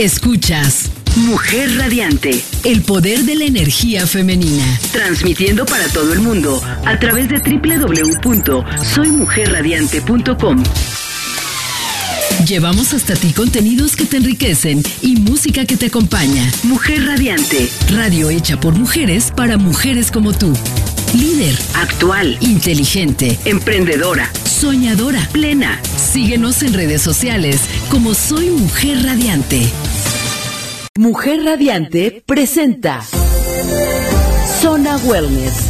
Escuchas Mujer Radiante, el poder de la energía femenina. Transmitiendo para todo el mundo a través de www.soymujerradiante.com. Llevamos hasta ti contenidos que te enriquecen y música que te acompaña. Mujer Radiante, radio hecha por mujeres para mujeres como tú. Líder, actual, inteligente, emprendedora, soñadora, plena. Síguenos en redes sociales como Soy Mujer Radiante. Mujer Radiante presenta Zona Wellness.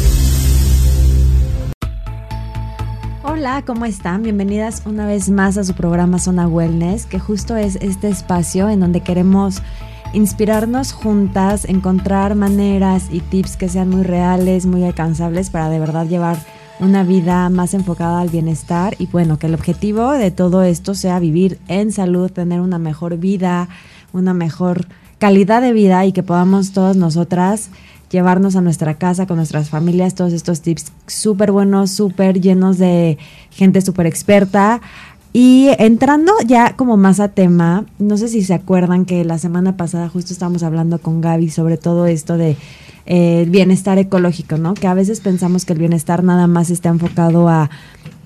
Hola, ¿cómo están? Bienvenidas una vez más a su programa Zona Wellness, que justo es este espacio en donde queremos inspirarnos juntas, encontrar maneras y tips que sean muy reales, muy alcanzables para de verdad llevar una vida más enfocada al bienestar y bueno, que el objetivo de todo esto sea vivir en salud, tener una mejor vida, una mejor calidad de vida y que podamos todas nosotras llevarnos a nuestra casa con nuestras familias todos estos tips súper buenos, súper llenos de gente súper experta. Y entrando ya como más a tema, no sé si se acuerdan que la semana pasada justo estábamos hablando con Gaby sobre todo esto de eh, bienestar ecológico, ¿no? Que a veces pensamos que el bienestar nada más está enfocado a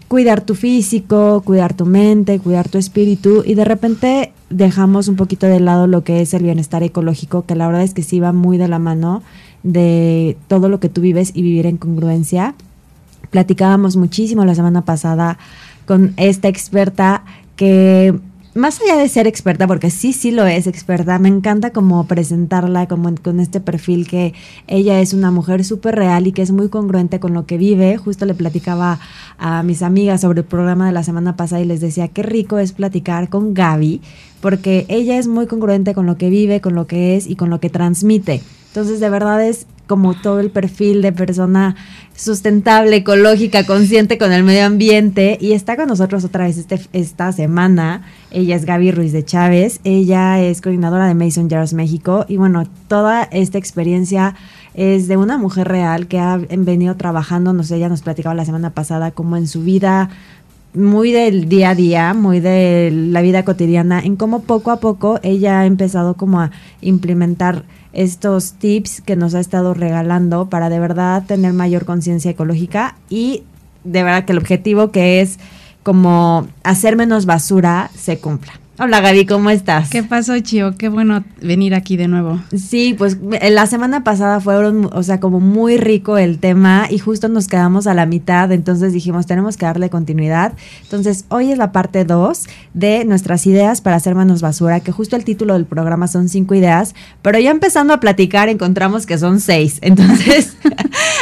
cuidar tu físico, cuidar tu mente, cuidar tu espíritu y de repente dejamos un poquito de lado lo que es el bienestar ecológico, que la verdad es que sí va muy de la mano de todo lo que tú vives y vivir en congruencia. Platicábamos muchísimo la semana pasada con esta experta que más allá de ser experta, porque sí, sí lo es experta, me encanta como presentarla como con este perfil que ella es una mujer súper real y que es muy congruente con lo que vive. Justo le platicaba a mis amigas sobre el programa de la semana pasada y les decía qué rico es platicar con Gaby, porque ella es muy congruente con lo que vive, con lo que es y con lo que transmite. Entonces, de verdad es como todo el perfil de persona sustentable, ecológica, consciente con el medio ambiente. Y está con nosotros otra vez este, esta semana. Ella es Gaby Ruiz de Chávez. Ella es coordinadora de Mason Jars México. Y bueno, toda esta experiencia es de una mujer real que ha venido trabajando, no sé, ella nos platicaba la semana pasada, como en su vida muy del día a día, muy de la vida cotidiana, en cómo poco a poco ella ha empezado como a implementar estos tips que nos ha estado regalando para de verdad tener mayor conciencia ecológica y de verdad que el objetivo que es como hacer menos basura se cumpla. Hola Gaby, ¿cómo estás? ¿Qué pasó, Chio? Qué bueno venir aquí de nuevo. Sí, pues eh, la semana pasada fueron, o sea, como muy rico el tema y justo nos quedamos a la mitad, entonces dijimos, tenemos que darle continuidad. Entonces, hoy es la parte 2 de nuestras ideas para hacer menos basura, que justo el título del programa son cinco ideas, pero ya empezando a platicar encontramos que son seis. Entonces,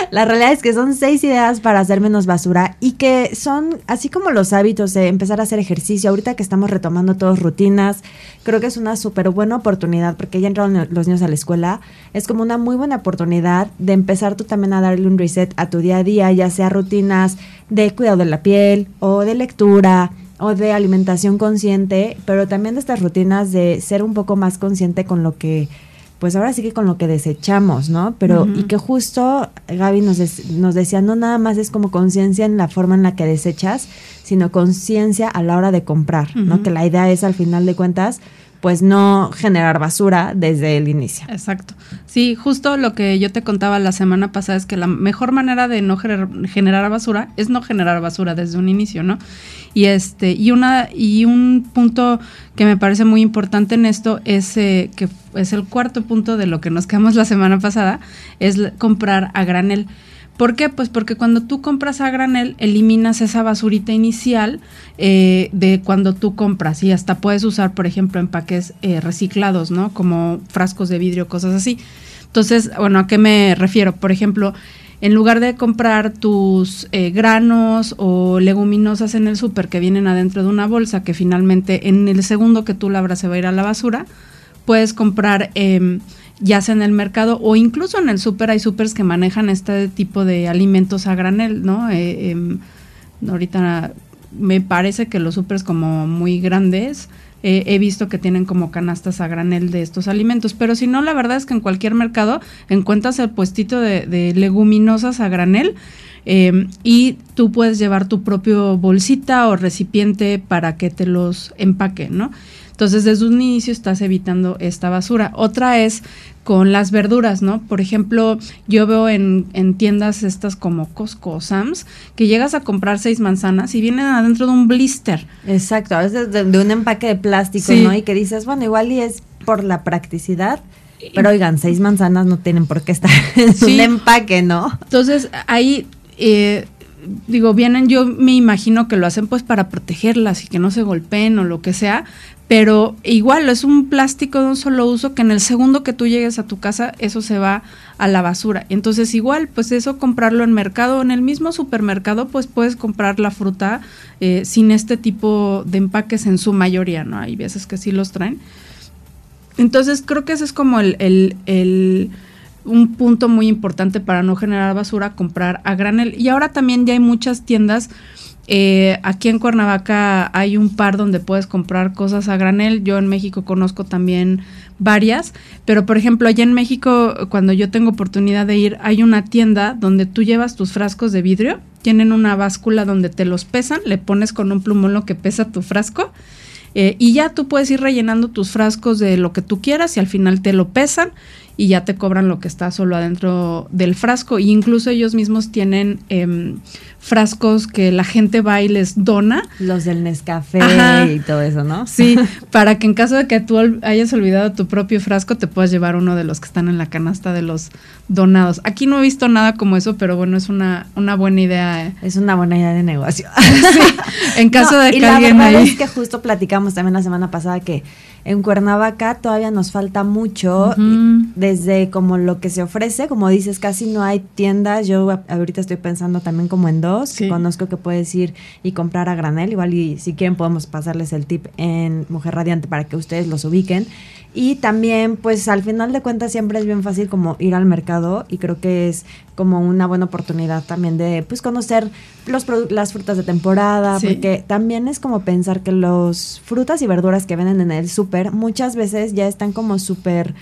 la realidad es que son seis ideas para hacer menos basura y que son, así como los hábitos de empezar a hacer ejercicio, ahorita que estamos retomando todos rutinas. Creo que es una súper buena oportunidad porque ya entraron los niños a la escuela. Es como una muy buena oportunidad de empezar tú también a darle un reset a tu día a día, ya sea rutinas de cuidado de la piel o de lectura o de alimentación consciente, pero también de estas rutinas de ser un poco más consciente con lo que pues ahora sí que con lo que desechamos, ¿no? Pero y que justo Gaby nos, nos decía, no nada más es como conciencia en la forma en la que desechas, sino conciencia a la hora de comprar, ¿no? Que la idea es al final de cuentas pues no generar basura desde el inicio. Exacto. Sí, justo lo que yo te contaba la semana pasada es que la mejor manera de no generar basura es no generar basura desde un inicio, ¿no? Y este y una y un punto que me parece muy importante en esto es eh, que es el cuarto punto de lo que nos quedamos la semana pasada es comprar a granel. ¿Por qué? Pues porque cuando tú compras a granel, eliminas esa basurita inicial eh, de cuando tú compras y hasta puedes usar, por ejemplo, empaques eh, reciclados, ¿no? Como frascos de vidrio, cosas así. Entonces, bueno, ¿a qué me refiero? Por ejemplo, en lugar de comprar tus eh, granos o leguminosas en el súper que vienen adentro de una bolsa que finalmente en el segundo que tú labras se va a ir a la basura, puedes comprar em, ya sea en el mercado o incluso en el súper, hay súpers que manejan este tipo de alimentos a granel, ¿no? Eh, em, ahorita me parece que los súpers como muy grandes, eh, he visto que tienen como canastas a granel de estos alimentos, pero si no, la verdad es que en cualquier mercado encuentras el puestito de, leguminosas a granel em, y tú puedes llevar tu propio bolsita o recipiente para que te los empaque, ¿no? Entonces, desde un inicio estás evitando esta basura. Otra es con las verduras, ¿no? Por ejemplo, yo veo en, tiendas estas como Costco o Sam's que llegas a comprar seis manzanas y vienen adentro de un blister. Exacto, a veces de, un empaque de plástico, ¿no? Y que dices, bueno, igual y es por la practicidad. Pero oigan, seis manzanas no tienen por qué estar en un empaque, ¿no? Entonces, ahí eh, digo, vienen, yo me imagino que lo hacen pues para protegerlas y que no se golpeen o lo que sea, pero igual es un plástico de un solo uso que en el segundo que tú llegues a tu casa eso se va a la basura. Entonces igual, pues eso comprarlo en mercado, en el mismo supermercado, pues puedes comprar la fruta eh, sin este tipo de empaques en su mayoría, ¿no? Hay veces que sí los traen. Entonces creo que ese es como el, el un punto muy importante para no generar basura, comprar a granel. Y ahora también ya hay muchas tiendas. Eh, aquí en Cuernavaca hay un par donde puedes comprar cosas a granel. Yo en México conozco también varias, pero por ejemplo allá en México cuando yo tengo oportunidad de ir hay una tienda donde tú llevas tus frascos de vidrio, tienen una báscula donde te los pesan, le pones con un plumón lo que pesa tu frasco eh, y ya tú puedes ir rellenando tus frascos de lo que tú quieras y al final te lo pesan y ya te cobran lo que está solo adentro del frasco. E incluso ellos mismos tienen em, frascos que la gente va y les dona. Los del Nescafé y todo eso, ¿no? Sí, para que en caso de que tú hayas olvidado tu propio frasco, te puedas llevar uno de los que están en la canasta de los donados. Aquí no he visto nada como eso, pero bueno, es una, una buena idea. ¿eh? Es una buena idea de negocio. en caso de que y alguien la verdad es que justo platicamos también la semana pasada que en Cuernavaca todavía nos falta mucho, desde como lo que se ofrece, como dices, casi no hay tiendas. Yo ahorita estoy pensando también como en dos, conozco que puedes ir y comprar a granel, igual y si quieren podemos pasarles el tip en Mujer Radiante para que ustedes los ubiquen. Y también, pues al final de cuentas siempre es bien fácil como ir al mercado y creo que es como una buena oportunidad también de pues conocer los las frutas de temporada, porque también es como pensar que los frutas y verduras que venden en el súper muchas veces ya están como súper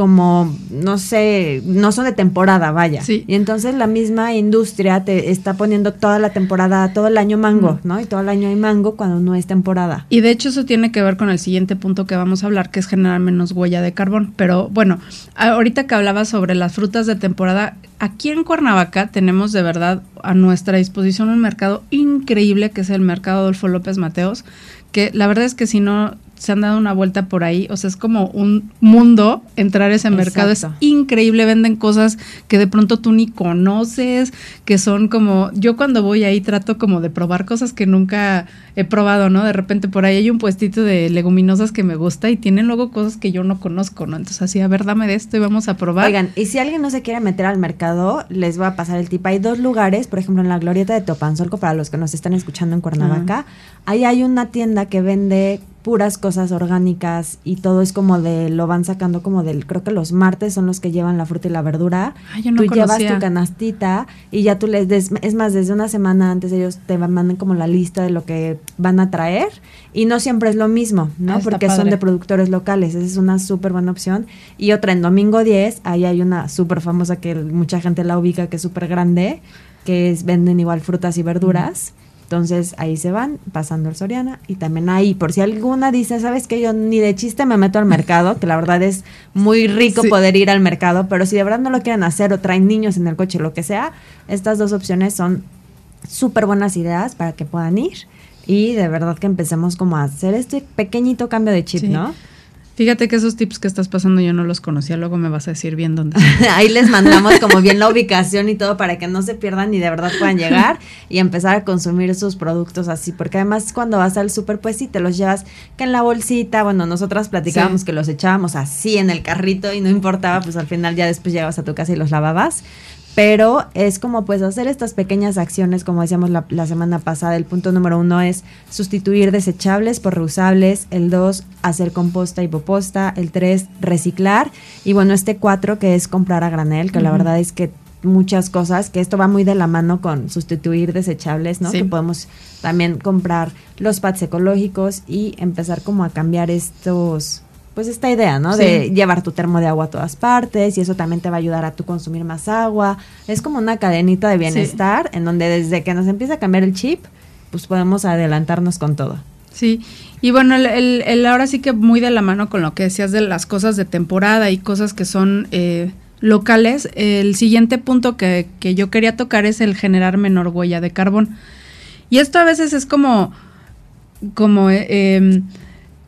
como, no sé, no son de temporada, vaya. Y entonces la misma industria te está poniendo toda la temporada, todo el año mango, ¿no? Y todo el año hay mango cuando no es temporada. Y de hecho eso tiene que ver con el siguiente punto que vamos a hablar, que es generar menos huella de carbón. Pero bueno, ahorita que hablaba sobre las frutas de temporada, aquí en Cuernavaca tenemos de verdad a nuestra disposición un mercado increíble que es el mercado Adolfo López Mateos, que la verdad es que si no se han dado una vuelta por ahí, o sea, es como un mundo entrar a ese mercado, es increíble, venden cosas que de pronto tú ni conoces, que son como, yo cuando voy ahí trato como de probar cosas que nunca he probado, ¿no? De repente por ahí hay un puestito de leguminosas que me gusta y tienen luego cosas que yo no conozco, ¿no? Entonces así, a ver, dame de esto y vamos a probar. Oigan, y si alguien no se quiere meter al mercado, les voy a pasar el tip. Hay dos lugares, por ejemplo, en la Glorieta de Topanzolco, para los que nos están escuchando en Cuernavaca, ahí hay una tienda que vende puras cosas orgánicas y todo es como de, lo van sacando como del, creo que los martes son los que llevan la fruta y la verdura. tú llevas tu canastita y ya tú les, des, es más, desde una semana antes ellos te mandan como la lista de lo que van a traer y no siempre es lo mismo, ¿no? Ah, Porque son de productores locales, esa es una súper buena opción. Y otra, en domingo 10, ahí hay una súper famosa que mucha gente la ubica, que es súper grande, que es, venden igual frutas y verduras. Entonces ahí se van pasando el Soriana y también ahí, por si alguna dice, sabes que yo ni de chiste me meto al mercado, que la verdad es muy rico poder ir al mercado, pero si de verdad no lo quieren hacer o traen niños en el coche, lo que sea, estas dos opciones son súper buenas ideas para que puedan ir y de verdad que empecemos como a hacer este pequeñito cambio de chip, ¿no? Fíjate que esos tips que estás pasando yo no los conocía, luego me vas a decir bien dónde. Ahí les mandamos como bien la ubicación y todo para que no se pierdan y de verdad puedan llegar y empezar a consumir sus productos así, porque además cuando vas al súper pues sí te los llevas que en la bolsita, bueno, nosotras platicábamos que los echábamos así en el carrito y no importaba, pues al final ya después llegabas a tu casa y los lavabas, pero es como pues hacer estas pequeñas acciones, como decíamos la, la, semana pasada, el punto número uno es sustituir desechables por reusables, el dos, hacer composta y poposta, el tres, reciclar, y bueno, este cuatro que es comprar a granel, que la verdad es que muchas cosas, que esto va muy de la mano con sustituir desechables, ¿no? Que podemos también comprar los pads ecológicos y empezar como a cambiar estos pues esta idea, ¿no? De llevar tu termo de agua a todas partes y eso también te va a ayudar a tu consumir más agua. Es como una cadenita de bienestar en donde desde que nos empieza a cambiar el chip, pues podemos adelantarnos con todo. Sí, y bueno, el, el, ahora sí que muy de la mano con lo que decías de las cosas de temporada y cosas que son eh, locales, el siguiente punto que, que yo quería tocar es el generar menor huella de carbón. Y esto a veces es como, como eh, em,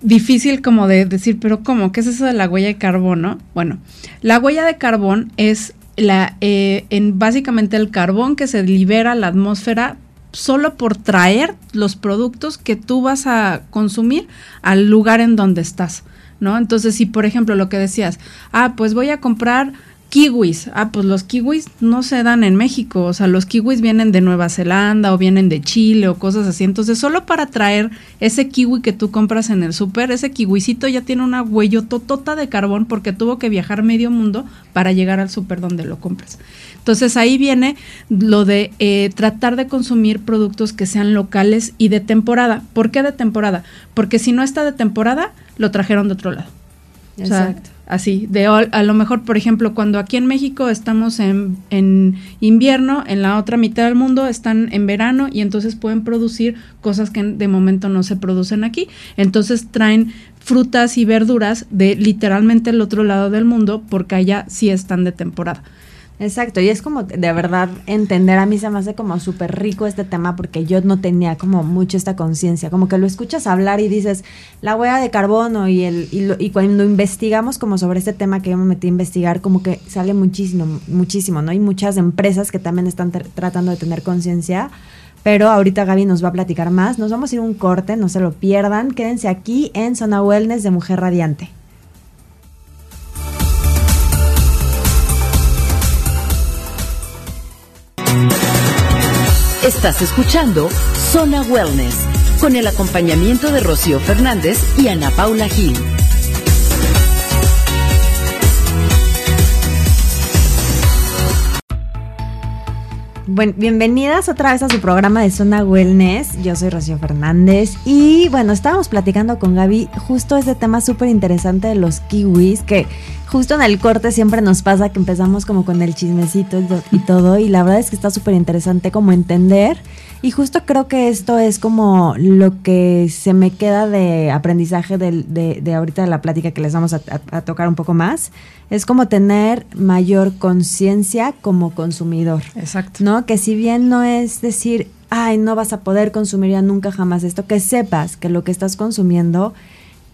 difícil como de decir, pero ¿cómo? ¿Qué es eso de la huella de carbón, Bueno, la huella de carbón es la, eh, en básicamente el carbón que se libera a la atmósfera solo por traer los productos que tú vas a consumir al lugar en donde estás, ¿no? Entonces, si por ejemplo lo que decías, ah, pues voy a comprar Kiwis. Ah, pues los kiwis no se dan en México. O sea, los kiwis vienen de Nueva Zelanda o vienen de Chile o cosas así. Entonces, solo para traer ese kiwi que tú compras en el súper, ese kiwisito ya tiene una huellototota de carbón porque tuvo que viajar medio mundo para llegar al súper donde lo compras. Entonces, ahí viene lo de eh, tratar de consumir productos que sean locales y de temporada. ¿Por qué de temporada? Porque si no está de temporada, lo trajeron de otro lado. Exacto así, de a lo mejor, por ejemplo, cuando aquí en México estamos en, en, invierno, en la otra mitad del mundo están en verano y entonces pueden producir cosas que de momento no se producen aquí. Entonces traen frutas y verduras de literalmente el otro lado del mundo porque allá sí están de temporada. Exacto, y es como de verdad entender, a mí se me hace como súper rico este tema porque yo no tenía como mucho esta conciencia, como que lo escuchas hablar y dices la huella de carbono y, el, y, cuando investigamos como sobre este tema que yo me metí a investigar, como que sale muchísimo, muchísimo, ¿no? Hay muchas empresas que también están tratando de tener conciencia, pero ahorita Gaby nos va a platicar más, nos vamos a ir un corte, no se lo pierdan, quédense aquí en Zona Wellness de Mujer Radiante. Estás escuchando Zona Wellness con el acompañamiento de Rocío Fernández y Ana Paula Gil. Bienvenidas otra vez a su programa de Zona Wellness. Yo soy Rocío Fernández y bueno, estábamos platicando con Gaby justo este tema súper interesante de los kiwis que justo en el corte siempre nos pasa que empezamos como con el chismecito y todo y la verdad es que está súper interesante como entender y justo creo que esto es como lo que se me queda de aprendizaje de, de, ahorita de la plática que les vamos a, tocar un poco más, es como tener mayor conciencia como consumidor. Exacto. ¿No? Que si bien no es decir, ay, no vas a poder consumir ya nunca jamás esto, que sepas que lo que estás consumiendo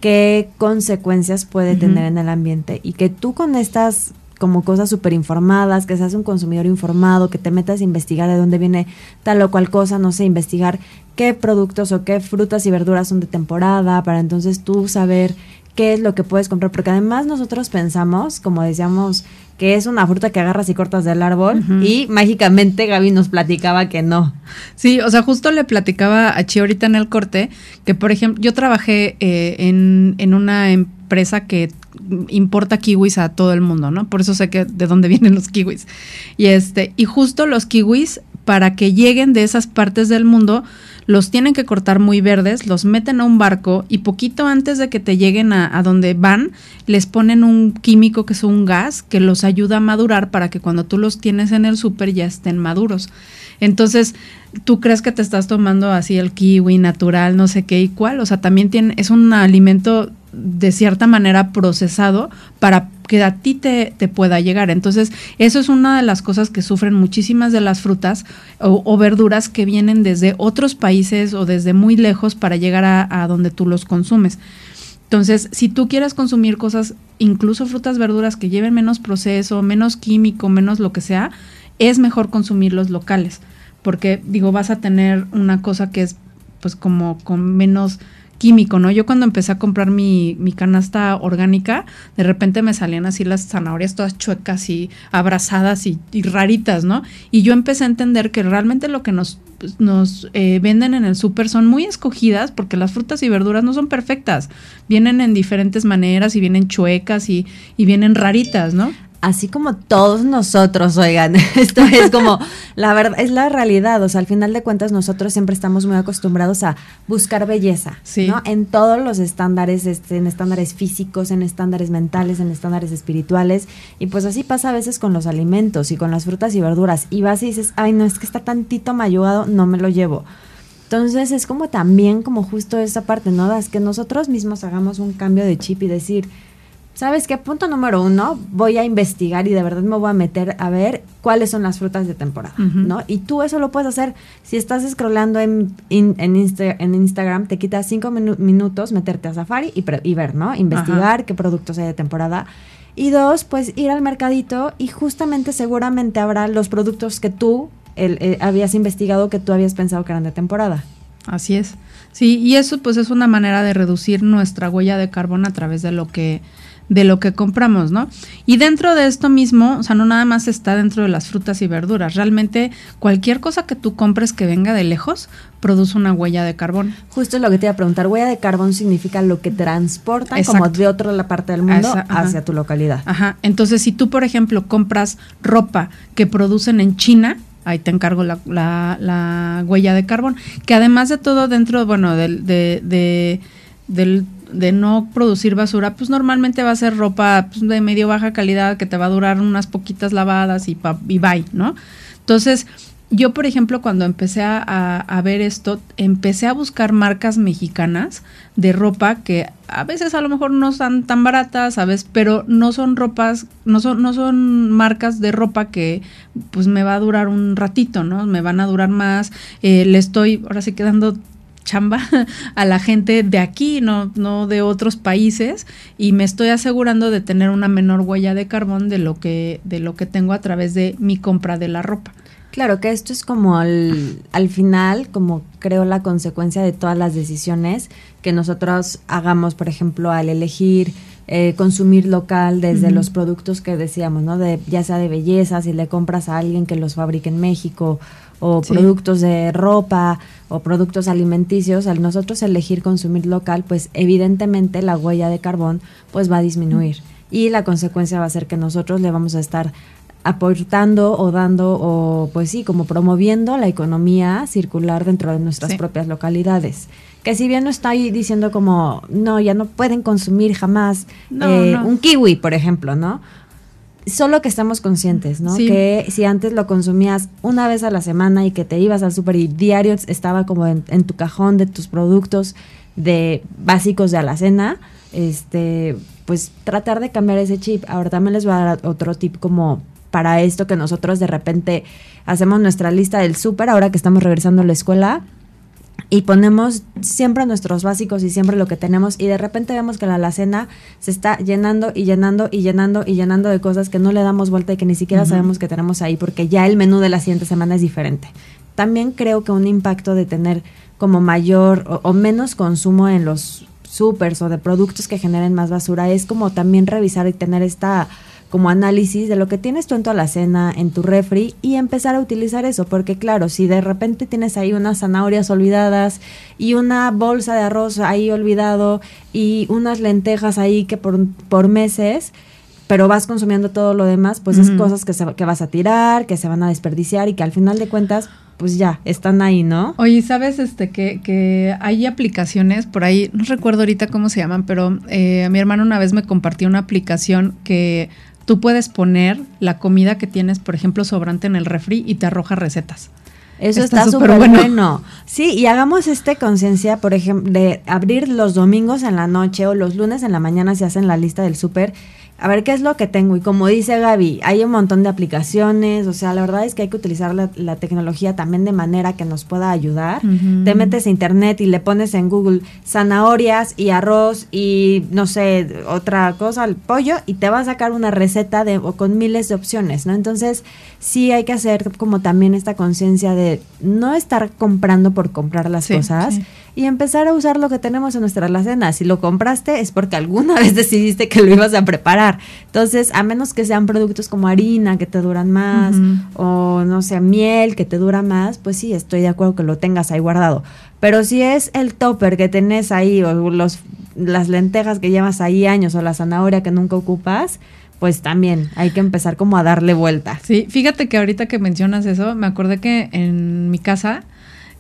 qué consecuencias puede tener en el ambiente y que tú con estas como cosas súper informadas, que seas un consumidor informado, que te metas a investigar de dónde viene tal o cual cosa, no sé, investigar qué productos o qué frutas y verduras son de temporada, para entonces tú saber qué es lo que puedes comprar, porque además nosotros pensamos, como decíamos, que es una fruta que agarras y cortas del árbol y mágicamente Gaby nos platicaba que no. Sí, o sea, justo le platicaba a Chi ahorita en el corte que, por ejemplo, yo trabajé eh, en, en una empresa que importa kiwis a todo el mundo, ¿no? Por eso sé que de dónde vienen los kiwis. Y este, y justo los kiwis para que lleguen de esas partes del mundo los tienen que cortar muy verdes, los meten a un barco y poquito antes de que te lleguen a, donde van, les ponen un químico que es un gas que los ayuda a madurar para que cuando tú los tienes en el súper ya estén maduros. Entonces, tú crees que te estás tomando así el kiwi natural, no sé qué y cuál, o sea, también tiene, es un alimento de cierta manera procesado para que a ti te, pueda llegar. Entonces, eso es una de las cosas que sufren muchísimas de las frutas o, verduras que vienen desde otros países o desde muy lejos para llegar a, donde tú los consumes. Entonces, si tú quieres consumir cosas, incluso frutas, verduras que lleven menos proceso, menos químico, menos lo que sea, es mejor consumirlos locales. Porque, digo, vas a tener una cosa que es pues como con menos químico, ¿no? Yo cuando empecé a comprar mi, mi, canasta orgánica, de repente me salían así las zanahorias todas chuecas y abrazadas y, raritas, ¿no? Y yo empecé a entender que realmente lo que nos, pues, nos eh, venden en el súper son muy escogidas porque las frutas y verduras no son perfectas. Vienen en diferentes maneras y vienen chuecas y, y vienen raritas, ¿no? Así como todos nosotros, oigan, esto es como, la verdad, es la realidad, o sea, al final de cuentas nosotros siempre estamos muy acostumbrados a buscar belleza, ¿no? En todos los estándares, este, en estándares físicos, en estándares mentales, en estándares espirituales, y pues así pasa a veces con los alimentos y con las frutas y verduras, y vas y dices, ay, no, es que está tantito mayugado, no me lo llevo. Entonces es como también como justo esa parte, ¿no? Es que nosotros mismos hagamos un cambio de chip y decir, ¿sabes qué? Punto número uno, voy a investigar y de verdad me voy a meter a ver cuáles son las frutas de temporada, ¿no? Y tú eso lo puedes hacer si estás scrollando en, en, en Instagram, te quitas cinco minutos meterte a Safari y, ver, ¿no? Investigar qué productos hay de temporada. Y dos, pues ir al mercadito y justamente seguramente habrá los productos que tú eh, habías investigado que tú habías pensado que eran de temporada. Así es. Sí, y eso pues es una manera de reducir nuestra huella de carbón a través de lo que de lo que compramos, ¿no? Y dentro de esto mismo, o sea, no nada más está dentro de las frutas y verduras, realmente cualquier cosa que tú compres que venga de lejos produce una huella de carbón. Justo lo que te iba a preguntar, huella de carbón significa lo que transportan como de otra la parte del mundo hacia tu localidad. Ajá, entonces si tú, por ejemplo, compras ropa que producen en China, ahí te encargo la, la, huella de carbón, que además de todo dentro, bueno, del, de, del de no producir basura, pues normalmente va a ser ropa pues, de medio baja calidad que te va a durar unas poquitas lavadas y, pa, y bye, ¿no? Entonces, yo, por ejemplo, cuando empecé a, a, ver esto, empecé a buscar marcas mexicanas de ropa que a veces a lo mejor no están tan baratas, ¿sabes? Pero no son ropas, no son, no son marcas de ropa que pues me va a durar un ratito, ¿no? Me van a durar más. Eh, le estoy ahora sí quedando chamba a la gente de aquí, no, no de otros países, y me estoy asegurando de tener una menor huella de carbón de lo que, de lo que tengo a través de mi compra de la ropa. Claro que esto es como al, al final, como creo la consecuencia de todas las decisiones que nosotros hagamos, por ejemplo, al elegir eh, consumir local desde los productos que decíamos, ¿no? De, ya sea de belleza, si le compras a alguien que los fabrique en México o productos de ropa o productos alimenticios, al nosotros elegir consumir local, pues evidentemente la huella de carbón pues va a disminuir. Y la consecuencia va a ser que nosotros le vamos a estar aportando o dando o pues sí, como promoviendo la economía circular dentro de nuestras propias localidades. Que si bien no está ahí diciendo como, no, ya no pueden consumir jamás eh, un kiwi, por ejemplo, ¿no? Solo que estamos conscientes, ¿no? Que si antes lo consumías una vez a la semana y que te ibas al super y diario estaba como en, tu cajón de tus productos de básicos de alacena, este, pues tratar de cambiar ese chip. Ahora también les voy a dar otro tip como para esto que nosotros de repente hacemos nuestra lista del súper ahora que estamos regresando a la escuela y ponemos siempre nuestros básicos y siempre lo que tenemos y de repente vemos que la alacena se está llenando y llenando y llenando y llenando de cosas que no le damos vuelta y que ni siquiera sabemos que tenemos ahí porque ya el menú de la siguiente semana es diferente. También creo que un impacto de tener como mayor o, o menos consumo en los supers o de productos que generen más basura es como también revisar y tener esta como análisis de lo que tienes tú en tu alacena, en tu refri y empezar a utilizar eso, porque claro, si de repente tienes ahí unas zanahorias olvidadas y una bolsa de arroz ahí olvidado y unas lentejas ahí que por, por meses, pero vas consumiendo todo lo demás, pues es cosas que, se, que vas a tirar, que se van a desperdiciar y que al final de cuentas pues ya, están ahí, ¿no? Oye, ¿sabes este que, que hay aplicaciones por ahí, no recuerdo ahorita cómo se llaman, pero eh, mi hermano una vez me compartió una aplicación que tú puedes poner la comida que tienes, por ejemplo, sobrante en el refri y te arroja recetas. Eso está súper bueno. Sí, y hagamos este conciencia, por ejemplo, de abrir los domingos en la noche o los lunes en la mañana si hacen la lista del súper a ver qué es lo que tengo. Y como dice Gaby, hay un montón de aplicaciones, o sea, la verdad es que hay que utilizar la, tecnología también de manera que nos pueda ayudar. Te metes a internet y le pones en Google zanahorias y arroz y no sé, otra cosa, el pollo, y te va a sacar una receta de, o con miles de opciones, ¿no? Entonces, sí hay que hacer como también esta conciencia de no estar comprando por comprar las cosas y empezar a usar lo que tenemos en nuestra alacena. Si lo compraste es porque alguna vez decidiste que lo ibas a preparar. Entonces, a menos que sean productos como harina que te duran más o no sé, miel que te dura más, pues sí, estoy de acuerdo que lo tengas ahí guardado. Pero si es el topper que tenés ahí o los, las lentejas que llevas ahí años o la zanahoria que nunca ocupas, pues también hay que empezar como a darle vuelta. Sí, fíjate que ahorita que mencionas eso, me acordé que en mi casa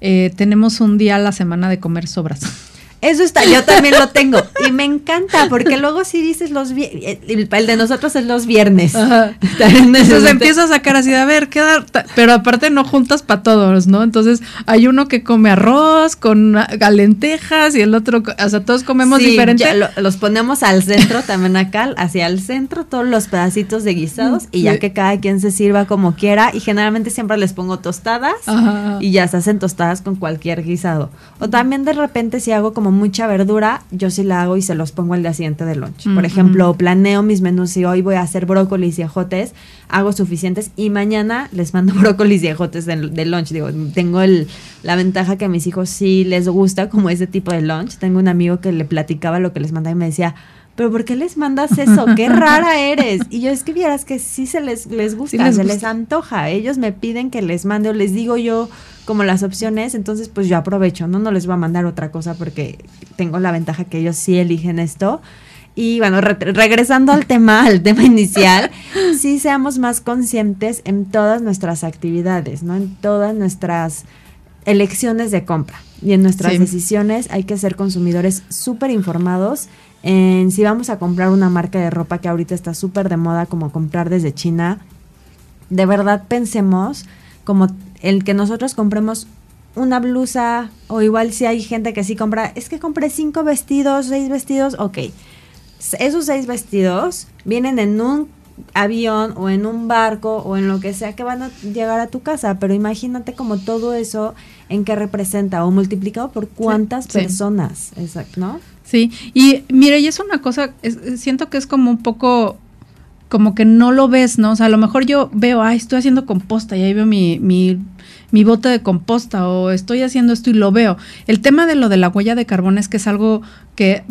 eh, tenemos un día a la semana de comer sobras. Eso está, yo también lo tengo. Y me encanta, porque luego si dices los viernes, el, de nosotros es los viernes. Entonces empieza a sacar así, a ver, queda, pero aparte no juntas para todos, ¿no? Entonces hay uno que come arroz con lentejas y el otro, o sea, todos comemos diferente. los ponemos al centro también acá, hacia el centro, todos los pedacitos de guisados y ya que cada quien se sirva como quiera. Y generalmente siempre les pongo tostadas y ya se hacen tostadas con cualquier guisado. O también de repente si hago como mucha verdura, yo sí la hago y se los pongo al día siguiente de lunch. Por ejemplo, planeo mis menús y hoy voy a hacer brócolis y ejotes, hago suficientes y mañana les mando brócolis y ejotes de, lunch. Digo, tengo el, la ventaja que a mis hijos sí les gusta como ese tipo de lunch. Tengo un amigo que le platicaba lo que les mandaba y me decía, pero ¿por qué les mandas eso? ¡Qué rara eres! Y yo es que vieras que sí se les, les gusta, se les antoja. Ellos me piden que les mande o les digo yo como las opciones, entonces pues yo aprovecho, ¿no? No les voy a mandar otra cosa porque tengo la ventaja que ellos sí eligen esto. Y bueno, regresando al tema, al tema inicial, sí seamos más conscientes en todas nuestras actividades, ¿no? En todas nuestras elecciones de compra y en nuestras decisiones hay que ser consumidores súper informados en si vamos a comprar una marca de ropa que ahorita está súper de moda como comprar desde China, de verdad pensemos como el que nosotros compremos una blusa o igual si hay gente que sí compra, es que compré cinco vestidos, seis vestidos, ok. Esos seis vestidos vienen en un avión o en un barco o en lo que sea que van a llegar a tu casa, pero imagínate como todo eso en qué representa o multiplicado por cuántas personas, exacto, ¿no? Sí, y mire, y es una cosa, siento que es como un poco, como que no lo ves, ¿no? O sea, a lo mejor yo veo, ay, estoy haciendo composta y ahí veo mi, mi, mi bote de composta o estoy haciendo esto y lo veo. El tema de lo de la huella de carbón es que es algo que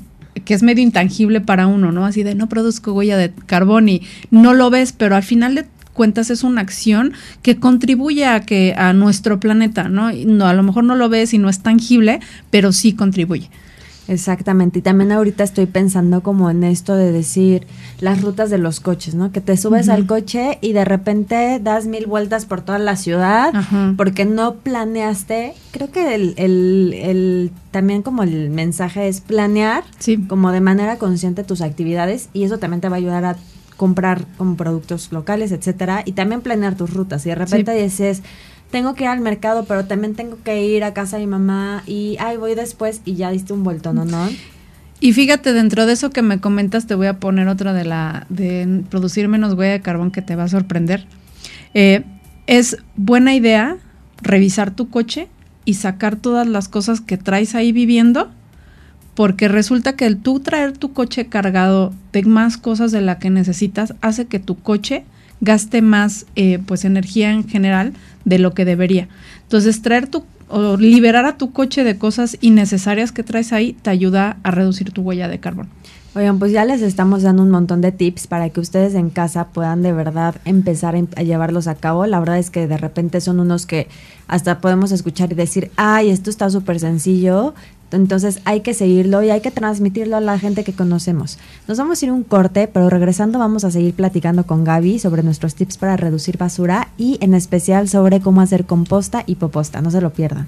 que es medio intangible para uno, ¿no? Así de no produzco huella de carbón y no lo ves, pero al final de cuentas es una acción que contribuye a que a nuestro planeta, ¿no? no a lo mejor no lo ves y no es tangible, pero sí contribuye. Exactamente, y también ahorita estoy pensando como en esto de decir las rutas de los coches, ¿no? Que te subes al coche y de repente das mil vueltas por toda la ciudad porque no planeaste. Creo que el, el, el, también como el mensaje es planear como de manera consciente tus actividades y eso también te va a ayudar a comprar como productos locales, etcétera, y también planear tus rutas. Y de repente dices tengo que ir al mercado, pero también tengo que ir a casa de mi mamá y, ay, voy después y ya diste un vuelto, ¿no? ¿no? Y fíjate, dentro de eso que me comentas, te voy a poner otra de la de producir menos huella de carbón que te va a sorprender. Eh, es buena idea revisar tu coche y sacar todas las cosas que traes ahí viviendo, porque resulta que el tú traer tu coche cargado de más cosas de la que necesitas hace que tu coche gaste más eh, pues energía en general de lo que debería. Entonces, traer tu o liberar a tu coche de cosas innecesarias que traes ahí te ayuda a reducir tu huella de carbón. Oigan, pues ya les estamos dando un montón de tips para que ustedes en casa puedan de verdad empezar a llevarlos a cabo. La verdad es que de repente son unos que hasta podemos escuchar y decir, ay, esto está súper sencillo, entonces hay que seguirlo y hay que transmitirlo a la gente que conocemos. Nos vamos a ir un corte, pero regresando vamos a seguir platicando con Gaby sobre nuestros tips para reducir basura y en especial sobre cómo hacer composta y poposta. No se lo pierdan.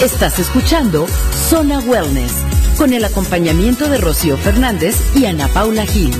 Estás escuchando Zona Wellness con el acompañamiento de Rocío Fernández y Ana Paula Gil.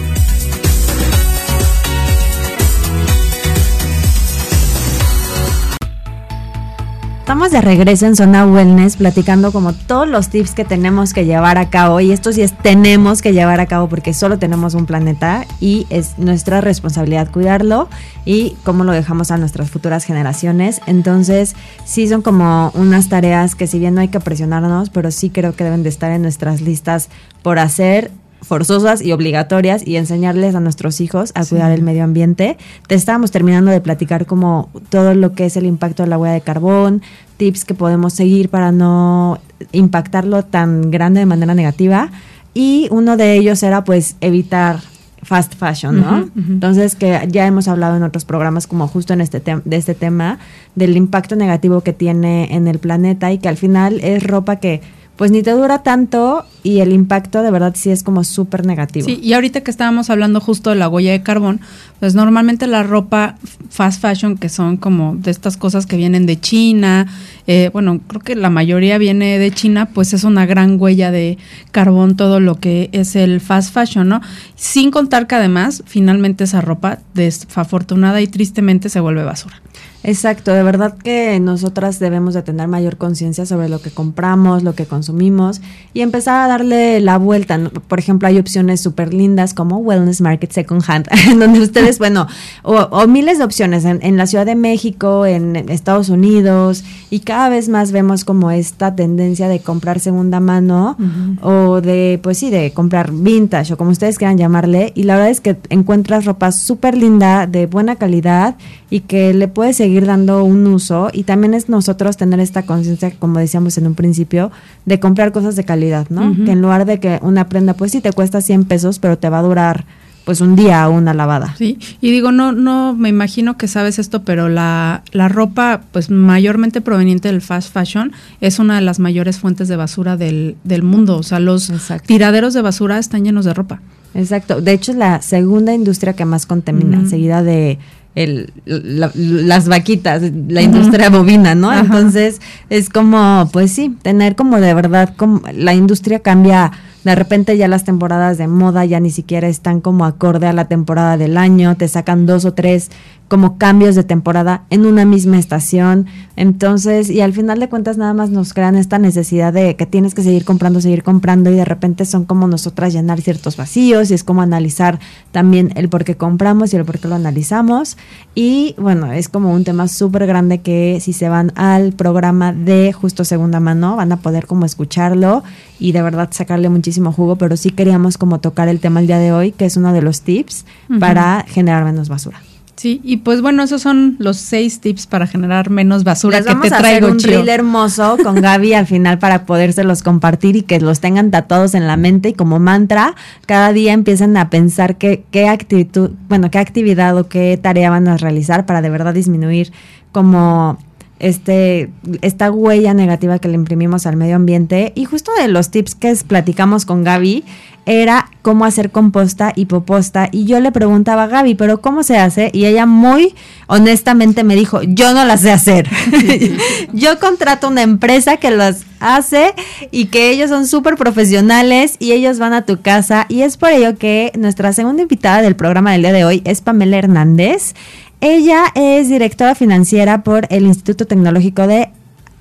Estamos de regreso en Zona Wellness platicando como todos los tips que tenemos que llevar a cabo y esto sí es tenemos que llevar a cabo porque solo tenemos un planeta y es nuestra responsabilidad cuidarlo y cómo lo dejamos a nuestras futuras generaciones. Entonces sí son como unas tareas que si bien no hay que presionarnos, pero sí creo que deben de estar en nuestras listas por hacer forzosas y obligatorias y enseñarles a nuestros hijos a cuidar el medio ambiente. Te estábamos terminando de platicar como todo lo que es el impacto de la huella de carbón, tips que podemos seguir para no impactarlo tan grande de manera negativa. Y uno de ellos era pues evitar fast fashion, ¿no? Entonces, que ya hemos hablado en otros programas como justo en este de este tema, del impacto negativo que tiene en el planeta y que al final es ropa que pues ni te dura tanto y el impacto de verdad sí es como súper negativo. Sí, y ahorita que estábamos hablando justo de la huella de carbón, pues normalmente la ropa fast fashion, que son como de estas cosas que vienen de China, eh, bueno, creo que la mayoría viene de China, pues es una gran huella de carbón todo lo que es el fast fashion, ¿no? Sin contar que además, finalmente esa ropa desafortunada y tristemente se vuelve basura. Exacto, de verdad que nosotras debemos de tener mayor conciencia sobre lo que compramos, lo que consumimos y empezar a darle la vuelta. Por ejemplo, hay opciones súper lindas como Wellness Market Second Hand, donde ustedes, bueno, o, miles de opciones en, en, la Ciudad de México, en Estados Unidos y cada vez más vemos como esta tendencia de comprar segunda mano o de, pues sí, de comprar vintage o como ustedes quieran llamarle y la verdad es que encuentras ropa súper linda, de buena calidad y que le puedes seguir seguir dando un uso y también es nosotros tener esta conciencia, como decíamos en un principio, de comprar cosas de calidad, ¿no? Que en lugar de que una prenda, pues sí te cuesta 100 pesos, pero te va a durar pues un día una lavada. Sí, y digo, no, no me imagino que sabes esto, pero la, la ropa, pues mayormente proveniente del fast fashion, es una de las mayores fuentes de basura del, del mundo. O sea, los tiraderos de basura están llenos de ropa. Exacto. De hecho, es la segunda industria que más contamina, seguida de el, las vaquitas, la industria bovina, ¿no? Entonces es como, pues sí, tener como de verdad, como la industria cambia, de repente ya las temporadas de moda ya ni siquiera están como acorde a la temporada del año, te sacan dos o tres como cambios de temporada en una misma estación. Entonces, y al final de cuentas nada más nos crean esta necesidad de que tienes que seguir comprando, seguir comprando y de repente son como nosotras llenar ciertos vacíos y es como analizar también el por qué compramos y el por qué lo analizamos. Y bueno, es como un tema súper grande que si se van al programa de justo segunda mano van a poder como escucharlo y de verdad sacarle muchísimo jugo, pero sí queríamos como tocar el tema el día de hoy, que es uno de los tips para generar menos basura. Sí, y pues bueno, esos son los seis tips para generar menos basura Les que vamos te a traigo. Hacer un reel hermoso con Gaby al final para podérselos compartir y que los tengan tatuados en la mente y como mantra cada día empiecen a pensar qué, qué actitud, bueno, qué actividad o qué tarea van a realizar para de verdad disminuir como este, esta huella negativa que le imprimimos al medio ambiente. Y justo de los tips que platicamos con Gaby era cómo hacer composta y poposta. Y yo le preguntaba a Gaby, ¿pero cómo se hace? Y ella muy honestamente me dijo, yo no la sé hacer. yo contrato una empresa que las hace y que ellos son súper profesionales y ellos van a tu casa. Y es por ello que nuestra segunda invitada del programa del día de hoy es Pamela Hernández. Ella es directora financiera por el Instituto Tecnológico de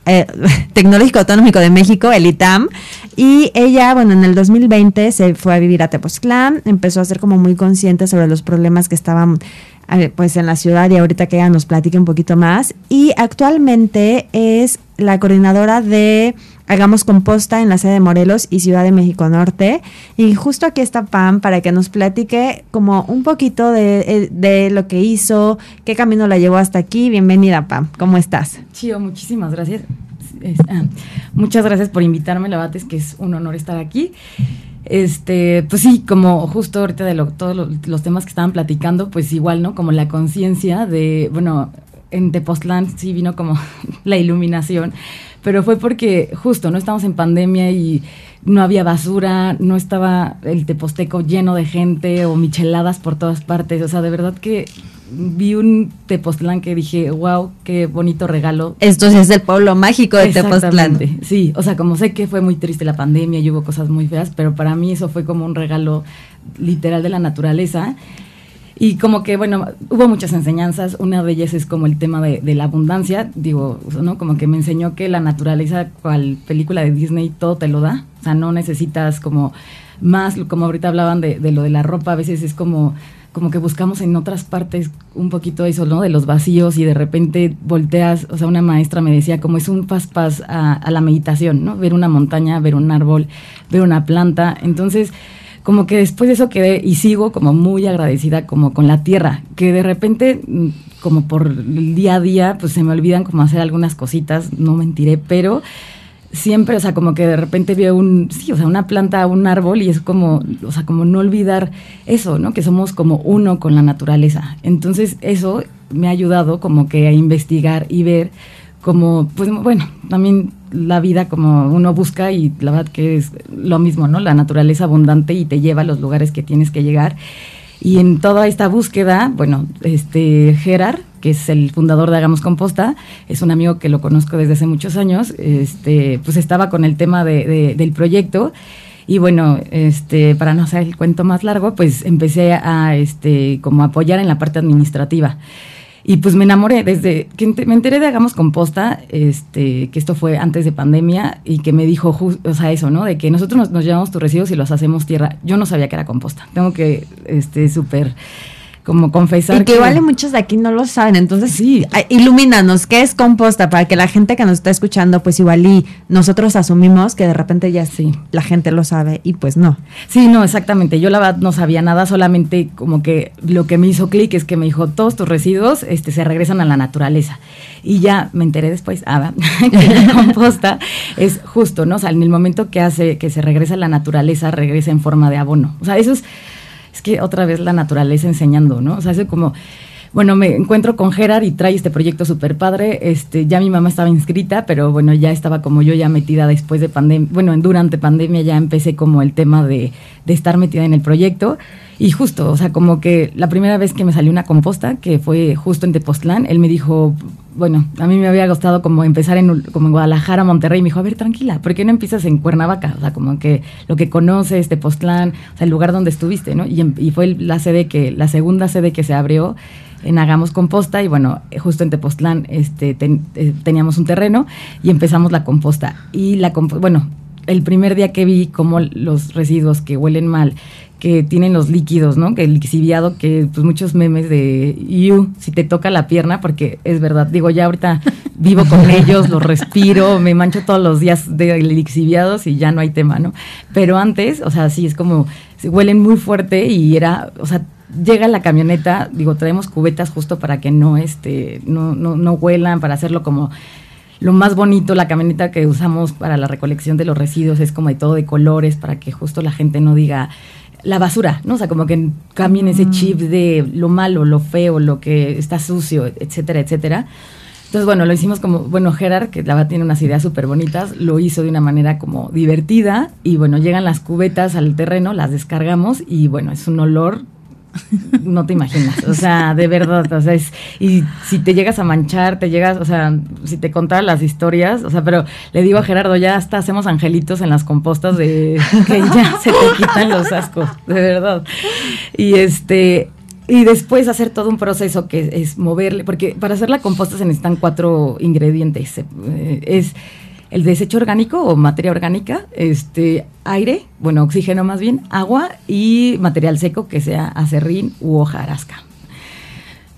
eh, Tecnológico Autonómico de México, el ITAM, y ella, bueno, en el 2020 se fue a vivir a Tepoztlán, empezó a ser como muy consciente sobre los problemas que estaban pues en la ciudad y ahorita que ella nos platique un poquito más, y actualmente es la coordinadora de Hagamos Composta en la sede de Morelos y Ciudad de México Norte. Y justo aquí está Pam para que nos platique como un poquito de, de, lo que hizo, qué camino la llevó hasta aquí. Bienvenida, Pam. ¿Cómo estás? Chido, muchísimas gracias. Ah, muchas gracias por invitarme, la que es un honor estar aquí. Este, pues sí, como justo ahorita de lo, todos los, temas que estaban platicando, pues igual, ¿no? Como la conciencia de, bueno, en Tepoztlán sí vino como la iluminación, pero fue porque justo no estamos en pandemia y no había basura, no estaba el Teposteco lleno de gente o micheladas por todas partes, o sea, de verdad que vi un Tepoztlán que dije, wow, qué bonito regalo. Esto es el pueblo mágico de Tepoztlán. Sí, o sea, como sé que fue muy triste la pandemia y hubo cosas muy feas, pero para mí eso fue como un regalo literal de la naturaleza. Y como que, bueno, hubo muchas enseñanzas. Una de ellas es como el tema de, la abundancia. Digo, ¿no? Como que me enseñó que la naturaleza, cual película de Disney, todo te lo da. O sea, no necesitas como más, como ahorita hablaban de, de lo de la ropa, a veces es como como que buscamos en otras partes un poquito eso, ¿no? De los vacíos y de repente volteas, o sea, una maestra me decía como es un pas pas a, a la meditación, ¿no? Ver una montaña, ver un árbol, ver una planta. Entonces, como que después de eso quedé y sigo como muy agradecida como con la tierra, que de repente mm, como por el día a día pues se me olvidan como hacer algunas cositas, no mentiré, pero siempre, o sea, como que de repente veo un, sí, o sea, una planta, un árbol y es como, o sea, como no olvidar eso, ¿no? Que somos como uno con la naturaleza. Entonces eso me ha ayudado como que a investigar y ver como, pues bueno, también la vida como uno busca y la verdad que es lo mismo, ¿no? La naturaleza abundante y te lleva a los lugares que tienes que llegar. Y en toda esta búsqueda, bueno, este Gerard, que es el fundador de Hagamos Composta, es un amigo que lo conozco desde hace muchos años, este, pues estaba con el tema de, del proyecto. Y bueno, este, para no hacer el cuento más largo, pues empecé a este, como apoyar en la parte administrativa. Y pues me enamoré desde que me enteré de Hagamos Composta, este, que esto fue antes de pandemia, y que me dijo, o sea, eso, ¿no? De que nosotros nos, llevamos tus residuos y los hacemos tierra. Yo no sabía que era composta. Tengo que, este, súper como confesar. Y que, igual muchos de aquí no lo saben. Entonces, sí, ilumínanos, ¿qué es composta? Para que la gente que nos está escuchando, pues igual y nosotros asumimos que de repente ya sí, la gente lo sabe y pues no. Sí, no, exactamente. Yo la verdad no sabía nada, solamente como que lo que me hizo clic es que me dijo, todos tus residuos este, se regresan a la naturaleza. Y ya me enteré después, ah, que la composta es justo, ¿no? O sea, en el momento que hace que se regresa a la naturaleza, regresa en forma de abono. O sea, eso es es que otra vez la naturaleza enseñando, ¿no? O sea, es como, bueno, me encuentro con Gerard y trae este proyecto súper padre. Este, ya mi mamá estaba inscrita, pero bueno, ya estaba como yo ya metida después de pandemia, bueno, durante pandemia ya empecé como el tema de, de estar metida en el proyecto. Y justo, o sea, como que la primera vez que me salió una composta, que fue justo en Tepoztlán, él me dijo, bueno, a mí me había gustado como empezar en, como en Guadalajara, Monterrey, y me dijo, a ver, tranquila, ¿por qué no empiezas en Cuernavaca? O sea, como que lo que conoces, Tepoztlán, o sea, el lugar donde estuviste, ¿no? Y, y fue la sede que, la segunda sede que se abrió en Hagamos Composta y bueno, justo en Tepoztlán este, eh, teníamos un terreno y empezamos la composta. Y la bueno, el primer día que vi como los residuos que huelen mal, que tienen los líquidos, ¿no? Que el lixiviado, que pues muchos memes de you, si te toca la pierna, porque es verdad, digo, ya ahorita vivo con ellos, los respiro, me mancho todos los días de lixiviados y ya no hay tema, ¿no? Pero antes, o sea, sí, es como, huelen muy fuerte y era, o sea, llega la camioneta, digo, traemos cubetas justo para que no, este, no, no, no huelan, para hacerlo como lo más bonito, la camioneta que usamos para la recolección de los residuos es como de todo de colores para que justo la gente no diga la basura, ¿no? O sea, como que cambien ese chip de lo malo, lo feo, lo que está sucio, etcétera, etcétera. Entonces, bueno, lo hicimos como, bueno, Gerard, que la verdad tiene unas ideas súper bonitas, lo hizo de una manera como divertida y bueno, llegan las cubetas al terreno, las descargamos y bueno, es un olor no te imaginas, o sea, de verdad, o sea, es, y si te llegas a manchar, te llegas, o sea, si te contara las historias, o sea, pero le digo a Gerardo, ya hasta hacemos angelitos en las compostas de que ya se te quitan los ascos, de verdad. Y este, y después hacer todo un proceso que es moverle, porque para hacer la composta se necesitan cuatro ingredientes, eh, es el desecho orgánico o materia orgánica, este aire, bueno, oxígeno más bien, agua y material seco que sea acerrín u hojarasca.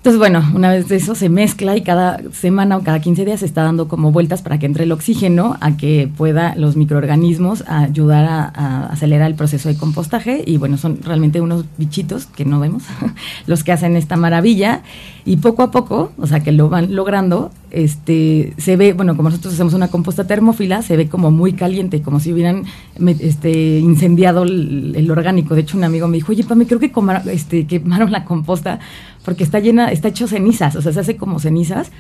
Entonces, bueno, una vez de eso se mezcla y cada semana o cada 15 días se está dando como vueltas para que entre el oxígeno a que pueda los microorganismos ayudar a, acelerar el proceso de compostaje. Y bueno, son realmente unos bichitos que no vemos los que hacen esta maravilla. Y poco a poco, o sea, que lo van logrando, este, se ve, bueno, como nosotros hacemos una composta termófila, se ve como muy caliente, como si hubieran este, incendiado el, orgánico. De hecho, un amigo me dijo, oye, me creo que este, quemaron la composta porque está llena, está hecho cenizas, o sea, se hace como cenizas.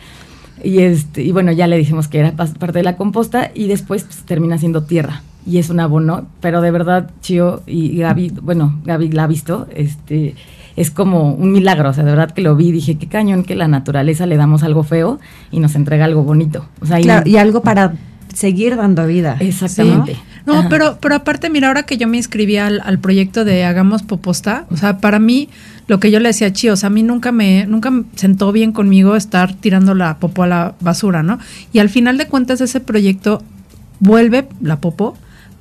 Y, este, y bueno, ya le dijimos que era parte de la composta y después pues, termina siendo tierra y es un abono, pero de verdad Chio y Gaby, bueno, Gaby la ha visto, este, es como un milagro, o sea, de verdad que lo vi, dije, qué cañón que la naturaleza le damos algo feo y nos entrega algo bonito. O sea, y, algo para seguir dando vida. Exactamente. No, pero, pero aparte, mira, ahora que yo me inscribí al, al proyecto de Hagamos Poposta, o sea, para mí lo que yo le decía a Chíos, a mí nunca me, nunca sentó bien conmigo estar tirando la popo a la basura, ¿no? Y al final de cuentas ese proyecto vuelve la popo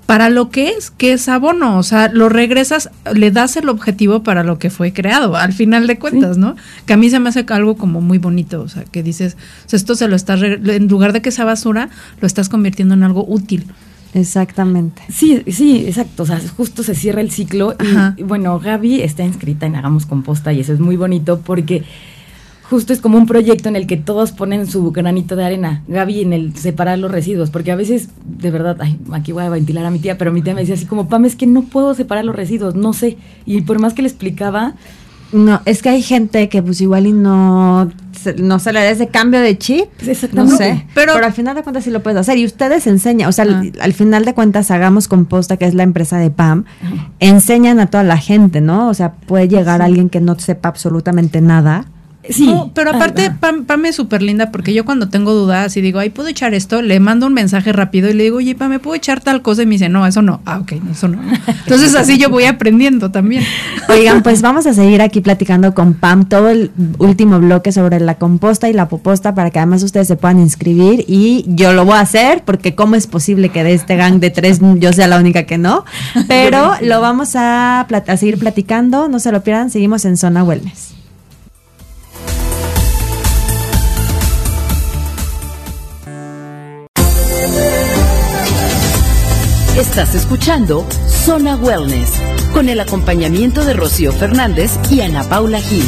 para lo que es, que es abono, o sea, lo regresas, le das el objetivo para lo que fue creado, al final de cuentas, ¿no? Que a mí se me hace algo como muy bonito, o sea, que dices, esto se lo estás, en lugar de que sea basura, lo estás convirtiendo en algo útil. Exactamente. Sí, sí, exacto. O sea, justo se cierra el ciclo. Y, bueno, Gaby está inscrita en Hagamos Composta y eso es muy bonito porque justo es como un proyecto en el que todos ponen su granito de arena. Gaby en el separar los residuos, porque a veces, de verdad, ay, aquí voy a ventilar a mi tía, pero mi tía me decía así como, Pam, es que no puedo separar los residuos, no sé. Y por más que le explicaba, no, es que hay gente que pues igual y no, no se le da ese cambio de chip. No sé. Pero, al final de cuentas sí lo puedes hacer. Y ustedes enseñan, o sea, al, final de cuentas hagamos composta, que es la empresa de PAM, enseñan a toda la gente, ¿no? O sea, puede llegar alguien que no sepa absolutamente nada Sí. pero aparte, Pam, es súper linda porque yo cuando tengo dudas y digo, ay, ¿puedo echar esto? Le mando un mensaje rápido y le digo, oye, Pam, ¿me puedo echar tal cosa? Y me dice, no, eso no. Ah, ok, eso no. Entonces así yo voy aprendiendo también. Oigan, pues vamos a seguir aquí platicando con Pam todo el último bloque sobre la composta y la poposta para que además ustedes se puedan inscribir y yo lo voy a hacer porque cómo es posible que de este gang de tres yo sea la única que no. Pero lo vamos a, a seguir platicando, no se lo pierdan, seguimos en Zona Wellness. Estás escuchando Zona Wellness con el acompañamiento de Rocío Fernández y Ana Paula Gil.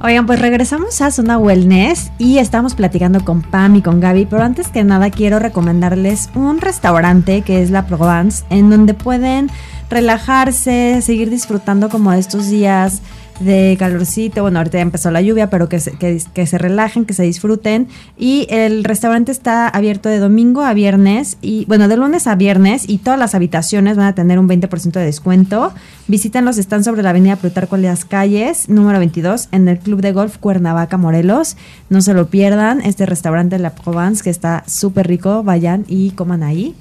Oigan, pues regresamos a Zona Wellness y estamos platicando con Pam y con Gaby, pero antes que nada quiero recomendarles un restaurante que es La Provence, en donde pueden relajarse, seguir disfrutando como de estos días de calorcito. Bueno, ahorita ya empezó la lluvia, pero que se, que, se relajen, que se disfruten. Y el restaurante está abierto de domingo a viernes, y bueno, de lunes a viernes, y todas las habitaciones van a tener un 20% de descuento. Visítanlos, están sobre la avenida Plutarco Las Calles, número 22, en el Club de Golf Cuernavaca, Morelos. No se lo pierdan, este restaurante La Provence, que está súper rico, vayan y coman ahí.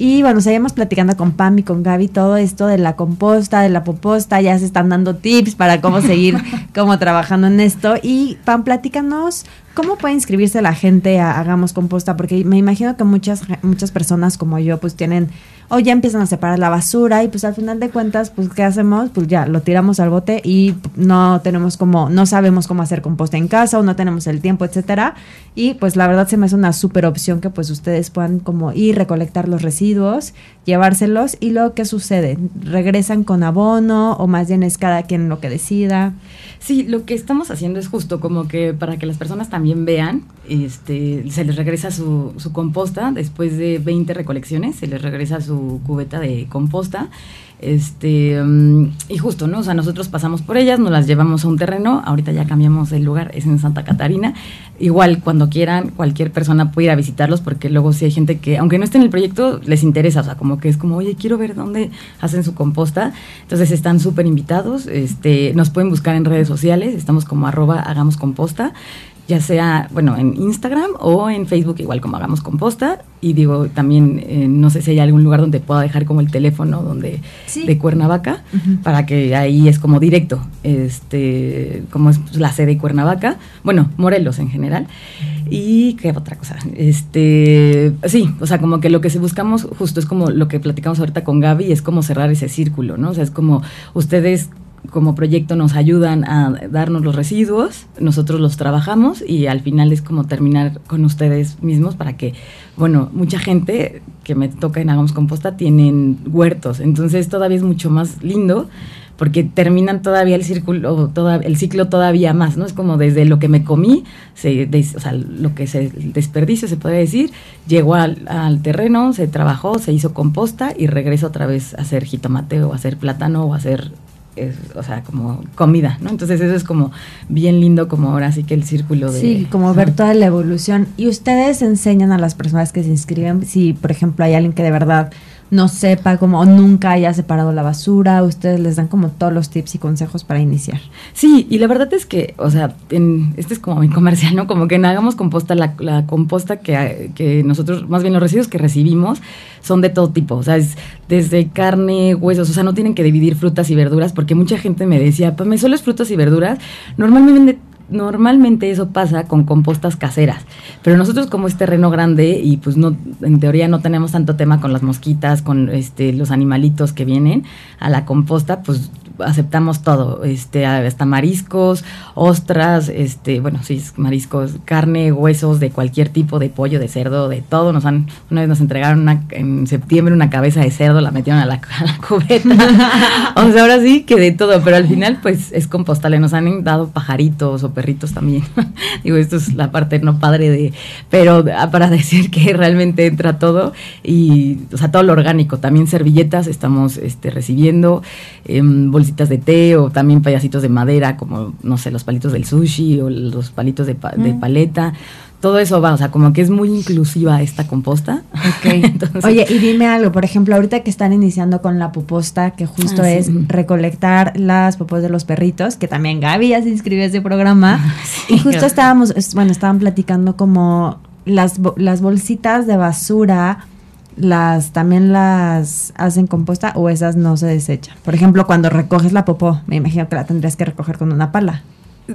Y bueno, seguimos platicando con Pam y con Gaby todo esto de la composta, de la poposta, ya se están dando tips para cómo seguir como trabajando en esto. Y Pam, platícanos cómo puede inscribirse la gente a Hagamos Composta, porque me imagino que muchas, muchas personas como yo pues tienen o ya empiezan a separar la basura y pues al final de cuentas, pues ¿qué hacemos? Pues ya lo tiramos al bote y no tenemos como, no sabemos cómo hacer composta en casa o no tenemos el tiempo, etcétera. Y pues la verdad se me hace una súper opción que pues ustedes puedan como ir, recolectar los residuos, llevárselos y luego ¿qué sucede? ¿Regresan con abono o más bien es cada quien lo que decida? Sí, lo que estamos haciendo es justo como que para que las personas también vean, este, se les regresa su, su composta después de 20 recolecciones, se les regresa su cubeta de composta este, mm, y justo, ¿no? O sea, nosotros pasamos por ellas, nos las llevamos a un terreno, ahorita ya cambiamos el lugar, es en Santa Catarina. Igual, cuando quieran, cualquier persona puede ir a visitarlos, porque luego si hay gente que, aunque no esté en el proyecto, les interesa, o sea, como que es como, oye, quiero ver dónde hacen su composta. Entonces están súper invitados, este, nos pueden buscar en redes sociales, estamos como arroba hagamos composta ya sea, bueno, en Instagram o en Facebook, igual como hagamos composta. Y digo, también, eh, no sé si hay algún lugar donde pueda dejar como el teléfono donde de Cuernavaca, para que ahí es como directo, este, como es la sede de Cuernavaca, bueno, Morelos en general. Y qué otra cosa, este, sí, o sea, como que lo que se buscamos justo es como lo que platicamos ahorita con Gaby, es como cerrar ese círculo, ¿no? O sea, es como ustedes como proyecto nos ayudan a darnos los residuos, nosotros los trabajamos y al final es como terminar con ustedes mismos para que, bueno, mucha gente que me toca en Hagamos Composta tienen huertos, entonces todavía es mucho más lindo porque terminan todavía el círculo, el ciclo todavía más, ¿no? Es como desde lo que me comí, se, o sea, lo que se desperdicio se puede decir, llegó al, al, terreno, se trabajó, se hizo composta y regreso otra vez a hacer jitomate o a hacer plátano o a hacer o sea, como comida, ¿no? Entonces eso es como bien lindo, como ahora sí que el círculo de... Sí, como ver toda la evolución. Y ustedes enseñan a las personas que se inscriben, si por ejemplo hay alguien que de verdad no sepa como nunca haya separado la basura, ustedes les dan como todos los tips y consejos para iniciar. Sí, y la verdad es que, o sea, en, este es como mi comercial, ¿no? Como que en Hagamos Composta, la, la composta que, que, nosotros, más bien los residuos que recibimos, son de todo tipo, o sea, es desde carne, huesos, o sea, no tienen que dividir frutas y verduras, porque mucha gente me decía, pues me solo frutas y verduras, normalmente normalmente eso pasa con compostas caseras, pero nosotros como es terreno grande y pues no, en teoría no tenemos tanto tema con las mosquitas, con este, los animalitos que vienen a la composta, pues aceptamos todo, este, hasta mariscos, ostras, este, bueno, sí, mariscos, carne, huesos de cualquier tipo de pollo, de cerdo, de todo. Nos han, una vez nos entregaron una, en septiembre una cabeza de cerdo, la metieron a la, a la cubeta. o sea, ahora sí que de todo, pero al final pues es compostable. Nos han dado pajaritos o perritos también. Digo, esto es la parte no padre de, pero para decir que realmente entra todo y, o sea, todo lo orgánico. También servilletas estamos este, recibiendo, bolsitas de té o también payasitos de madera, como, no sé, los palitos del sushi o los palitos de, de mm. paleta todo eso va, o sea, como que es muy inclusiva esta composta. Ok. Oye, y dime algo, por ejemplo, ahorita que están iniciando con la poposta, que justo ah, es recolectar las popos de los perritos, que también Gaby ya se inscribió a ese programa, y justo estábamos, bueno, estaban platicando como las, las bolsitas de basura, las también las hacen composta o esas no se desechan. Por ejemplo, cuando recoges la popó, me imagino que la tendrías que recoger con una pala.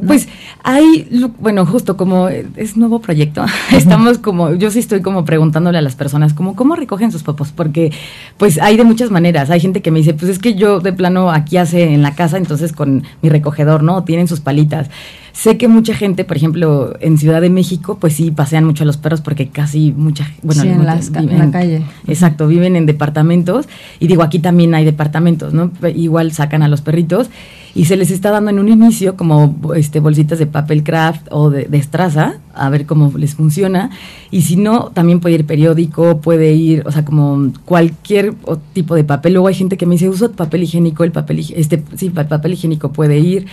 Pues hay, bueno, justo como es nuevo proyecto, estamos como, yo sí estoy como preguntándole a las personas, como, ¿cómo recogen sus popos? Porque, pues hay de muchas maneras. Hay gente que me dice, pues es que yo de plano aquí hace en la casa, entonces con mi recogedor, ¿no? Tienen sus palitas. Sé que mucha gente, por ejemplo, en Ciudad de México, pues sí pasean mucho a los perros porque casi mucha, bueno, sí, en, la calle. Exacto, viven en departamentos y digo, aquí también hay departamentos, ¿no? Igual sacan a los perritos y se les está dando en un inicio como este bolsitas de papel craft o de, de estraza a ver cómo les funciona y si no también puede ir periódico puede ir o sea como cualquier tipo de papel luego hay gente que me dice uso papel higiénico el papel este sí papel higiénico puede ir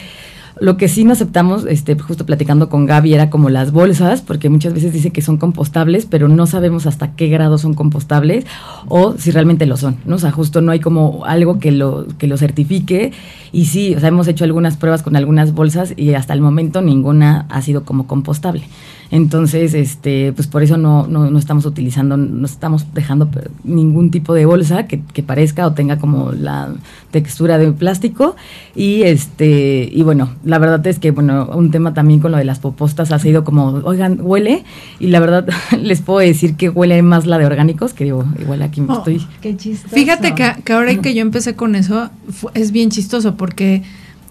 lo que sí no aceptamos, este, justo platicando con Gaby, era como las bolsas, porque muchas veces dice que son compostables, pero no sabemos hasta qué grado son compostables o si realmente lo son, ¿no? O sea, justo no hay como algo que lo, que lo certifique. Y sí, o sea, hemos hecho algunas pruebas con algunas bolsas y hasta el momento ninguna ha sido como compostable. Entonces, este, pues por eso no, no, no estamos utilizando, no estamos dejando ningún tipo de bolsa que, que, parezca o tenga como la textura de plástico. Y este, y bueno, la verdad es que, bueno, un tema también con lo de las popostas ha sido como, oigan, huele, y la verdad les puedo decir que huele más la de orgánicos, que digo, igual aquí me oh, estoy. Qué chistoso. Fíjate que, que ahora que yo empecé con eso, es bien chistoso porque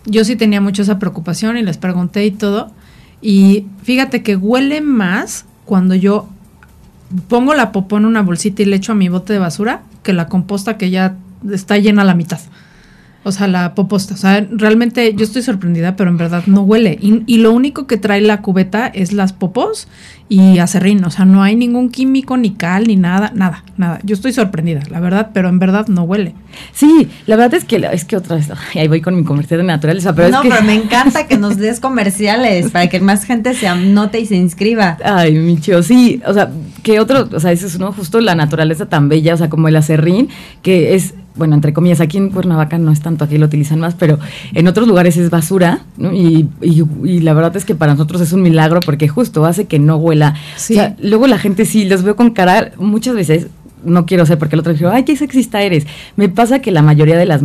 yo sí tenía mucho esa preocupación y les pregunté y todo. Y fíjate que huele más cuando yo pongo la popó en una bolsita y le echo a mi bote de basura que la composta que ya está llena a la mitad. O sea, la poposta. O sea, realmente yo estoy sorprendida, pero en verdad no huele. Y, y, lo único que trae la cubeta es las popos y acerrín. O sea, no hay ningún químico, ni cal, ni nada, nada, nada. Yo estoy sorprendida, la verdad, pero en verdad no huele. Sí, la verdad es que es que otra vez, ahí voy con mi comercial de naturaleza, pero no, es que... pero me encanta que nos des comerciales para que más gente se anote y se inscriba. Ay, Micho, sí, o sea, que otro, o sea, eso es no justo la naturaleza tan bella, o sea, como el acerrín, que es bueno, entre comillas, aquí en Cuernavaca no es tanto, aquí lo utilizan más, pero en otros lugares es basura, ¿no? Y, y, la verdad es que para nosotros es un milagro porque justo hace que no huela. O sea, luego la gente sí, los veo con cara, muchas veces, no quiero ser porque el otro dijo, ay, qué sexista eres. Me pasa que la mayoría de las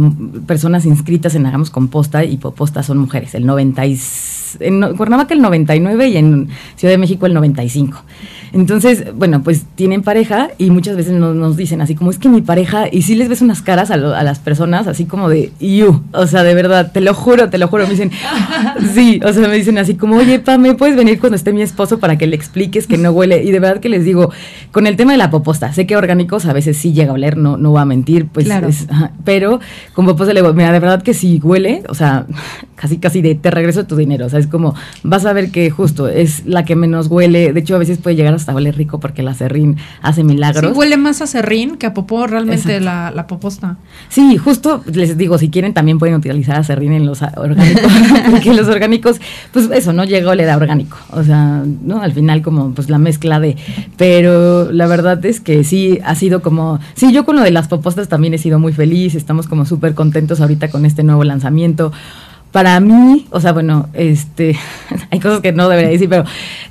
personas inscritas en Hagamos Composta y Poposta son mujeres, el 90 en Cuernavaca el 99 y en Ciudad de México el 95. Entonces, bueno, pues tienen pareja y muchas veces nos, dicen así como es que mi pareja, y si les ves unas caras a, las personas así como de, you, o sea, de verdad, te lo juro, te lo juro, me dicen, sí, o sea, me dicen así como, oye, pa, ¿me puedes venir cuando esté mi esposo para que le expliques que no huele? Y de verdad que les digo, con el tema de la poposta, sé que orgánicos a veces sí llega a oler, no, no va a mentir, pues, pero con poposta le digo, mira, de verdad que sí huele, o sea, casi, casi de te regreso tu dinero, o sea, es como, vas a ver que justo es la que menos huele, de hecho a veces puede llegar a hasta huele rico porque la serrín hace milagros. Sí, huele más a serrín que a popó realmente la, la, poposta. Sí, justo les digo, si quieren también pueden utilizar a serrín en los orgánicos, porque los orgánicos, pues eso, no llega a oler a orgánico, o sea, ¿no? Al final como pues la mezcla de, pero la verdad es que sí ha sido como, sí, yo con lo de las popostas también he sido muy feliz, estamos como súper contentos ahorita con este nuevo lanzamiento para mí, o sea, bueno, este, hay cosas que no debería decir, pero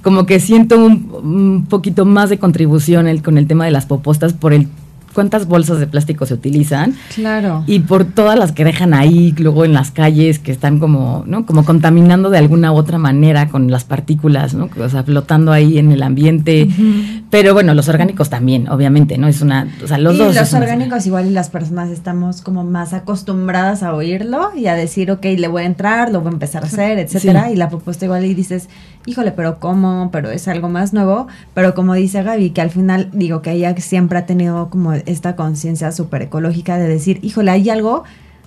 como que siento un, poquito más de contribución el, con el tema de las popostas por el cuántas bolsas de plástico se utilizan. Claro. Y por todas las que dejan ahí, luego en las calles, que están como, ¿no? Como contaminando de alguna u otra manera con las partículas, ¿no? O sea, flotando ahí en el ambiente. Pero bueno, los orgánicos también, obviamente, ¿no? Es una, o sea, los dos. Los orgánicos igual y las personas estamos como más acostumbradas a oírlo y a decir, ok, le voy a entrar, lo voy a empezar a hacer, etcétera. Y la propuesta igual y dices, híjole, pero ¿cómo? Pero es algo más nuevo. Pero como dice Gaby, que al final digo que ella siempre ha tenido como esta conciencia súper ecológica de decir, híjole, hay algo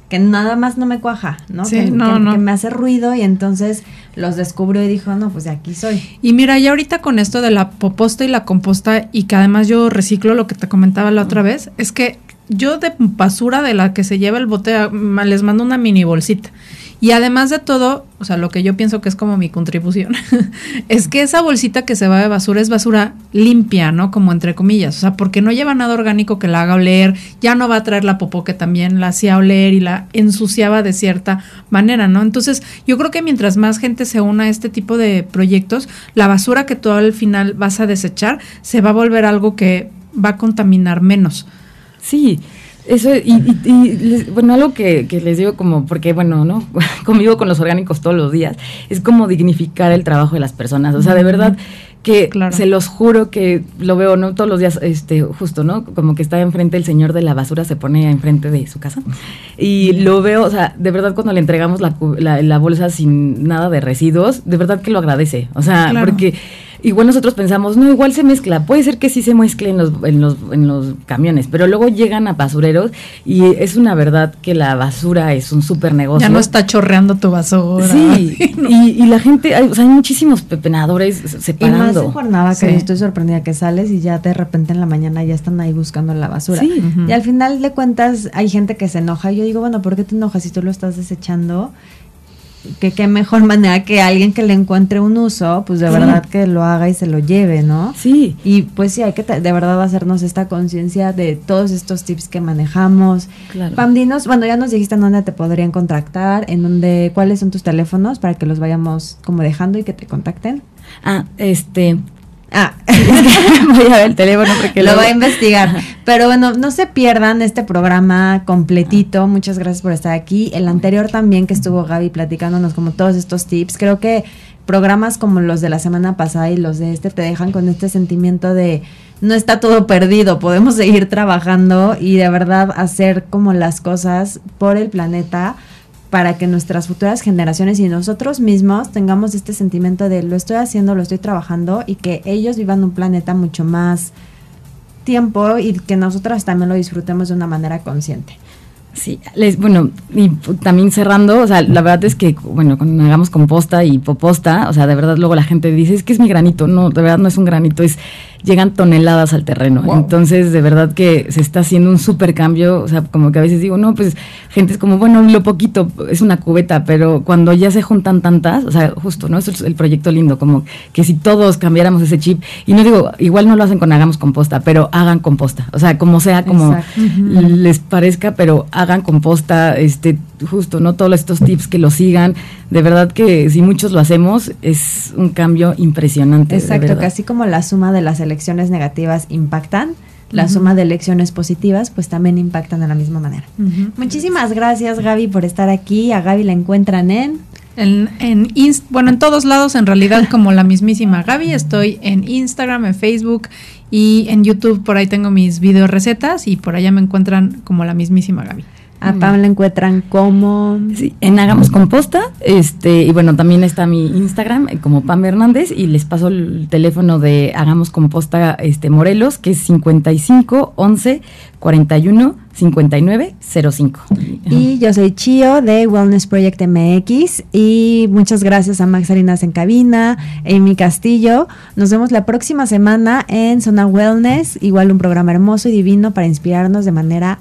que nada más no me cuaja, ¿no? Sí, que, no, que- no. que me hace ruido y entonces los descubrió y dijo, no, pues de aquí soy. Y mira, ya ahorita con esto de la poposta y la composta y que además yo reciclo lo que te comentaba la otra vez, es que yo de basura de la que se lleva el bote a- ma- les mando una mini bolsita. Y además de todo, o sea, lo que yo pienso que es como mi contribución, es que esa bolsita que se va de basura es basura limpia, ¿no? Como entre comillas, o sea, porque no lleva nada orgánico que la haga oler, ya no va a traer la popó que también la hacía oler y la ensuciaba de cierta manera, ¿no? Entonces, yo creo que mientras más gente se una a este tipo de proyectos, la basura que tú al final vas a desechar se va a volver algo que va a contaminar menos. Sí, eso, y, y- y les- bueno, algo que, que les digo como, porque bueno, ¿no? Convivo con los orgánicos todos los días, es como dignificar el trabajo de las personas. O sea, de verdad que Claro. se los juro que lo veo, ¿no? Todos los días, este, justo, ¿no? Como que está enfrente el señor de la basura, se pone enfrente de su casa. Y lo veo, o sea, de verdad cuando le entregamos la, la, la bolsa sin nada de residuos, de verdad que lo agradece. O sea, Claro. porque igual nosotros pensamos, no, igual se mezcla, puede ser que sí se mezcle en los, en los, en los camiones, pero luego llegan a basureros y es una verdad que la basura es un súper negocio. Ya no está chorreando tu basura. Sí, y, y la gente, hay, o sea, hay muchísimos pepenadores Y más separando. en Cuernavaca, Sí. yo estoy sorprendida que sales y ya de repente en la mañana ya están ahí buscando la basura. Sí. Y al final de cuentas hay gente que se enoja. Y yo digo, bueno, ¿por qué te enojas si tú lo estás desechando? Que qué mejor manera que alguien que le encuentre un uso, pues de Sí. verdad que lo haga y se lo lleve, ¿no? Sí, Y pues sí, hay que de verdad hacernos esta conciencia de todos estos tips que manejamos. claro. Pam, dinos, bueno, ya nos dijiste en dónde te podrían contactar, en dónde, cuáles son tus teléfonos para que los vayamos como dejando y que te contacten. Ah, este, Ah, voy a ver el teléfono porque lo luego- va a investigar. Pero bueno, no se pierdan este programa completito. Muchas gracias por estar aquí. El anterior también que estuvo Gaby platicándonos como todos estos tips. Creo que programas como los de la semana pasada y los de este te dejan con este sentimiento de no está todo perdido, podemos seguir trabajando y de verdad hacer como las cosas por el planeta para que nuestras futuras generaciones y nosotros mismos tengamos este sentimiento de lo estoy haciendo, lo estoy trabajando y que ellos vivan un planeta mucho más tiempo y que nosotras también lo disfrutemos de una manera consciente. Sí, les, bueno, y también cerrando, o sea, la verdad es que, bueno, cuando hagamos composta y poposta, o sea, de verdad luego la gente dice, es que es mi granito, no, de verdad no es un granito, es, llegan toneladas al terreno, Wow. entonces de verdad que se está haciendo un súper cambio, o sea, como que a veces digo, no, pues, gente es como, bueno, lo poquito, es una cubeta, pero cuando ya se juntan tantas, o sea, justo, ¿no? Eso es el proyecto lindo, como que si todos cambiáramos ese chip, y no digo, igual no lo hacen con hagamos composta, pero hagan composta, o sea, como sea, como Exacto. les parezca, pero hagan composta, este, justo, ¿no? Todos estos tips que lo sigan. De verdad que si muchos lo hacemos, es un cambio impresionante. Exacto, así como la suma de las elecciones negativas impactan, la suma de elecciones positivas pues también impactan de la misma manera. Muchísimas gracias Gaby por estar aquí. A Gaby la encuentran en... En, en bueno, en todos lados, en realidad, como la mismísima Gaby, estoy en Instagram, en Facebook y en YouTube. Por ahí tengo mis video recetas y por allá me encuentran como la mismísima Gaby. A. Pam la encuentran como... Sí, en Hagamos Composta, este, y bueno, también está mi Instagram eh, como Pam Hernández, y les paso el teléfono de Hagamos Composta este Morelos, que es 55 11 41 59 05. Y yo soy Chio de Wellness Project MX y muchas gracias a Max Salinas en cabina, Amy Castillo. Nos vemos la próxima semana en Zona Wellness, igual un programa hermoso y divino para inspirarnos de manera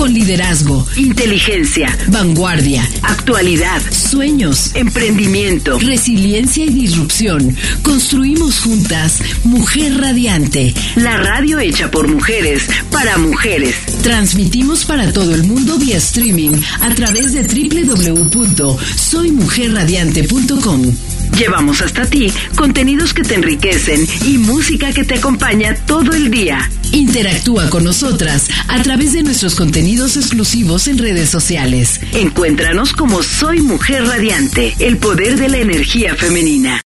Con liderazgo, inteligencia, vanguardia, actualidad, sueños, emprendimiento, resiliencia y disrupción. Construimos juntas Mujer Radiante, la radio hecha por mujeres para mujeres. Transmitimos para todo el mundo vía streaming a través de www.soymujerradiante.com. Llevamos hasta ti contenidos que te enriquecen y música que te acompaña todo el día. Interactúa con nosotras a través de nuestros exclusivos en redes sociales. Encuéntranos como Soy Mujer Radiante, el poder de la energía femenina.